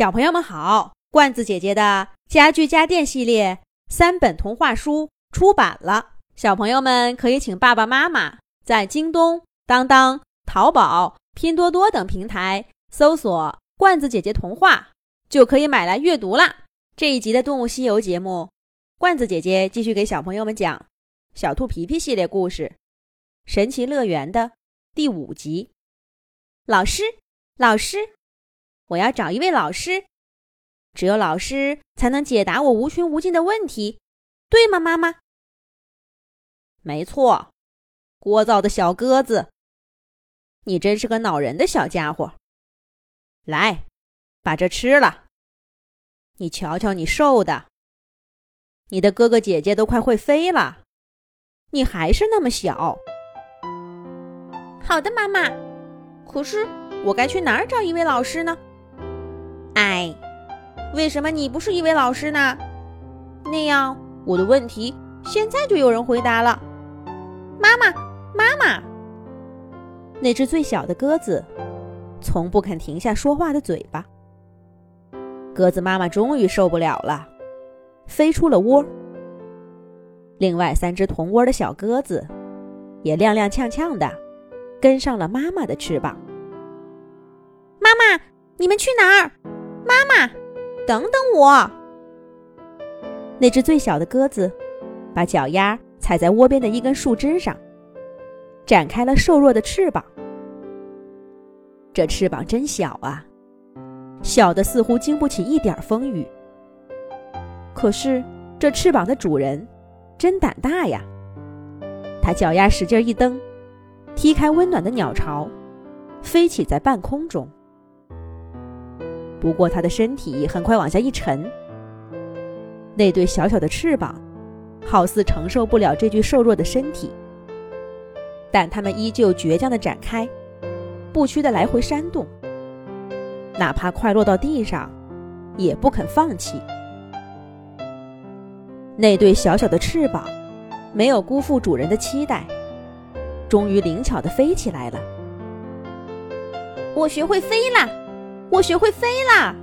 小朋友们好，罐子姐姐的家具家电系列三本童话书出版了，小朋友们可以请爸爸妈妈在京东、当当、淘宝、拼多多等平台搜索“罐子姐姐童话”，就可以买来阅读啦。这一集的动物西游节目，罐子姐姐继续给小朋友们讲小兔皮皮系列故事《神奇乐园》的第五集。老师，老师。我要找一位老师，只有老师才能解答我无穷无尽的问题，对吗，妈妈？没错，聒噪的小鸽子，你真是个恼人的小家伙。来，把这吃了。你瞧瞧你瘦的，你的哥哥姐姐都快会飞了，你还是那么小。好的，妈妈。可是我该去哪儿找一位老师呢？哎，为什么你不是一位老师呢？那样我的问题现在就有人回答了。妈妈，妈妈，那只最小的鸽子从不肯停下说话的嘴巴。鸽子妈妈终于受不了了，飞出了窝。另外三只同窝的小鸽子也踉踉跄跄的跟上了妈妈的翅膀。妈妈，你们去哪儿？妈妈，等等我！那只最小的鸽子把脚丫踩在窝边的一根树枝上，展开了瘦弱的翅膀。这翅膀真小啊，小的似乎经不起一点风雨。可是这翅膀的主人真胆大呀！他脚丫使劲一蹬，踢开温暖的鸟巢，飞起在半空中。不过，它的身体很快往下一沉，那对小小的翅膀好似承受不了这具瘦弱的身体，但它们依旧倔强地展开，不屈地来回扇动，哪怕快落到地上，也不肯放弃。那对小小的翅膀没有辜负主人的期待，终于灵巧地飞起来了。我学会飞了。我学会飞啦！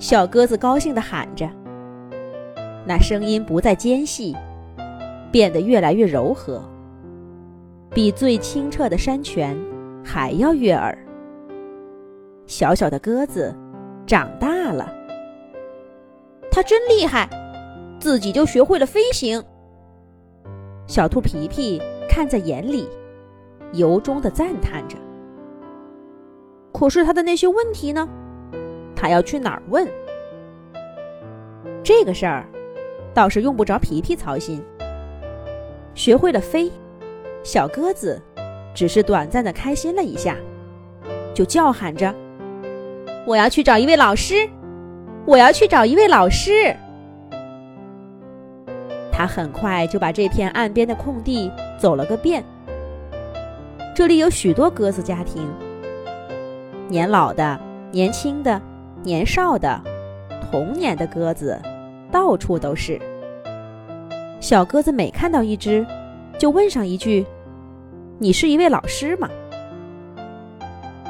小鸽子高兴地喊着，那声音不再尖细，变得越来越柔和，比最清澈的山泉还要悦耳。小小的鸽子长大了，它真厉害，自己就学会了飞行。小兔皮皮看在眼里，由衷地赞叹着。可是他的那些问题呢？他要去哪儿问？这个事儿倒是用不着皮皮操心。学会了飞，小鸽子只是短暂的开心了一下，就叫喊着：“我要去找一位老师！我要去找一位老师！”他很快就把这片岸边的空地走了个遍。这里有许多鸽子家庭。年老的、年轻的、年少的、童年的鸽子，到处都是。小鸽子每看到一只，就问上一句：“你是一位老师吗？”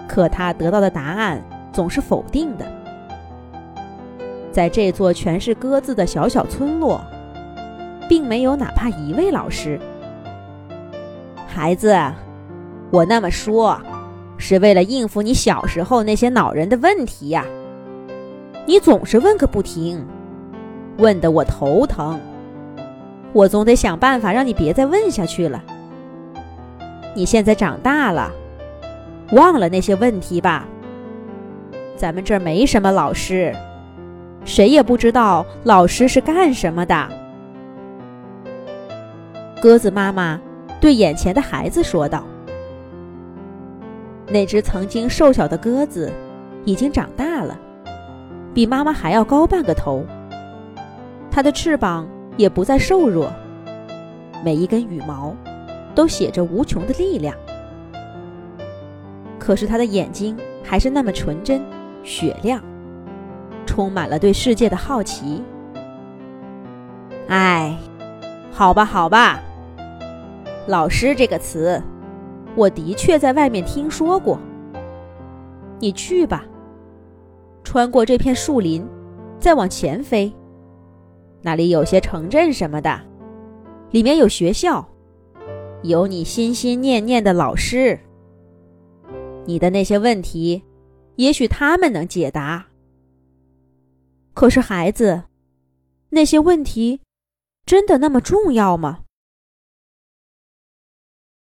可他得到的答案总是否定的。在这座全是鸽子的小小村落，并没有哪怕一位老师。孩子，我那么说。是为了应付你小时候那些恼人的问题呀！你总是问个不停，问得我头疼。我总得想办法让你别再问下去了。你现在长大了，忘了那些问题吧。咱们这儿没什么老师，谁也不知道老师是干什么的。鸽子妈妈对眼前的孩子说道。那只曾经瘦小的鸽子，已经长大了，比妈妈还要高半个头。它的翅膀也不再瘦弱，每一根羽毛都写着无穷的力量。可是它的眼睛还是那么纯真、雪亮，充满了对世界的好奇。哎，好吧，好吧，老师这个词。我的确在外面听说过。你去吧，穿过这片树林，再往前飞。那里有些城镇什么的，里面有学校，有你心心念念的老师。你的那些问题，也许他们能解答。可是孩子，那些问题真的那么重要吗？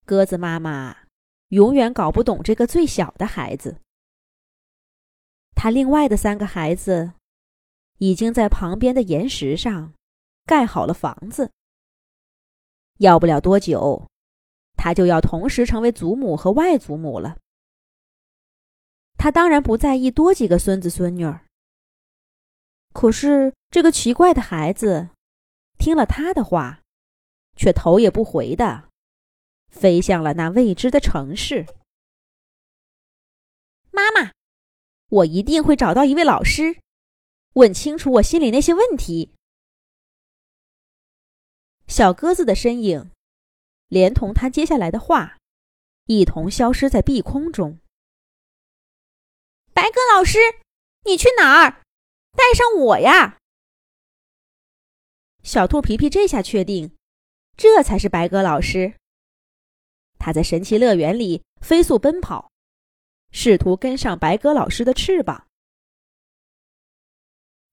鸽子妈妈永远搞不懂这个最小的孩子。他另外的三个孩子，已经在旁边的岩石上盖好了房子。要不了多久，他就要同时成为祖母和外祖母了。他当然不在意多几个孙子孙女儿。可是这个奇怪的孩子，听了他的话，却头也不回的飞向了那未知的城市。妈妈。我一定会找到一位老师，问清楚我心里那些问题。小鸽子的身影，连同他接下来的话，一同消失在碧空中。白鸽老师，你去哪儿？带上我呀！小兔皮皮这下确定，这才是白鸽老师。他在神奇乐园里飞速奔跑。试图跟上白鸽老师的翅膀。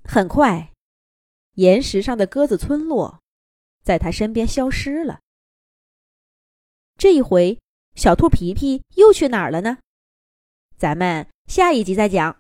很快，岩石上的鸽子村落，在他身边消失了。这一回，小兔皮皮又去哪儿了呢？咱们下一集再讲。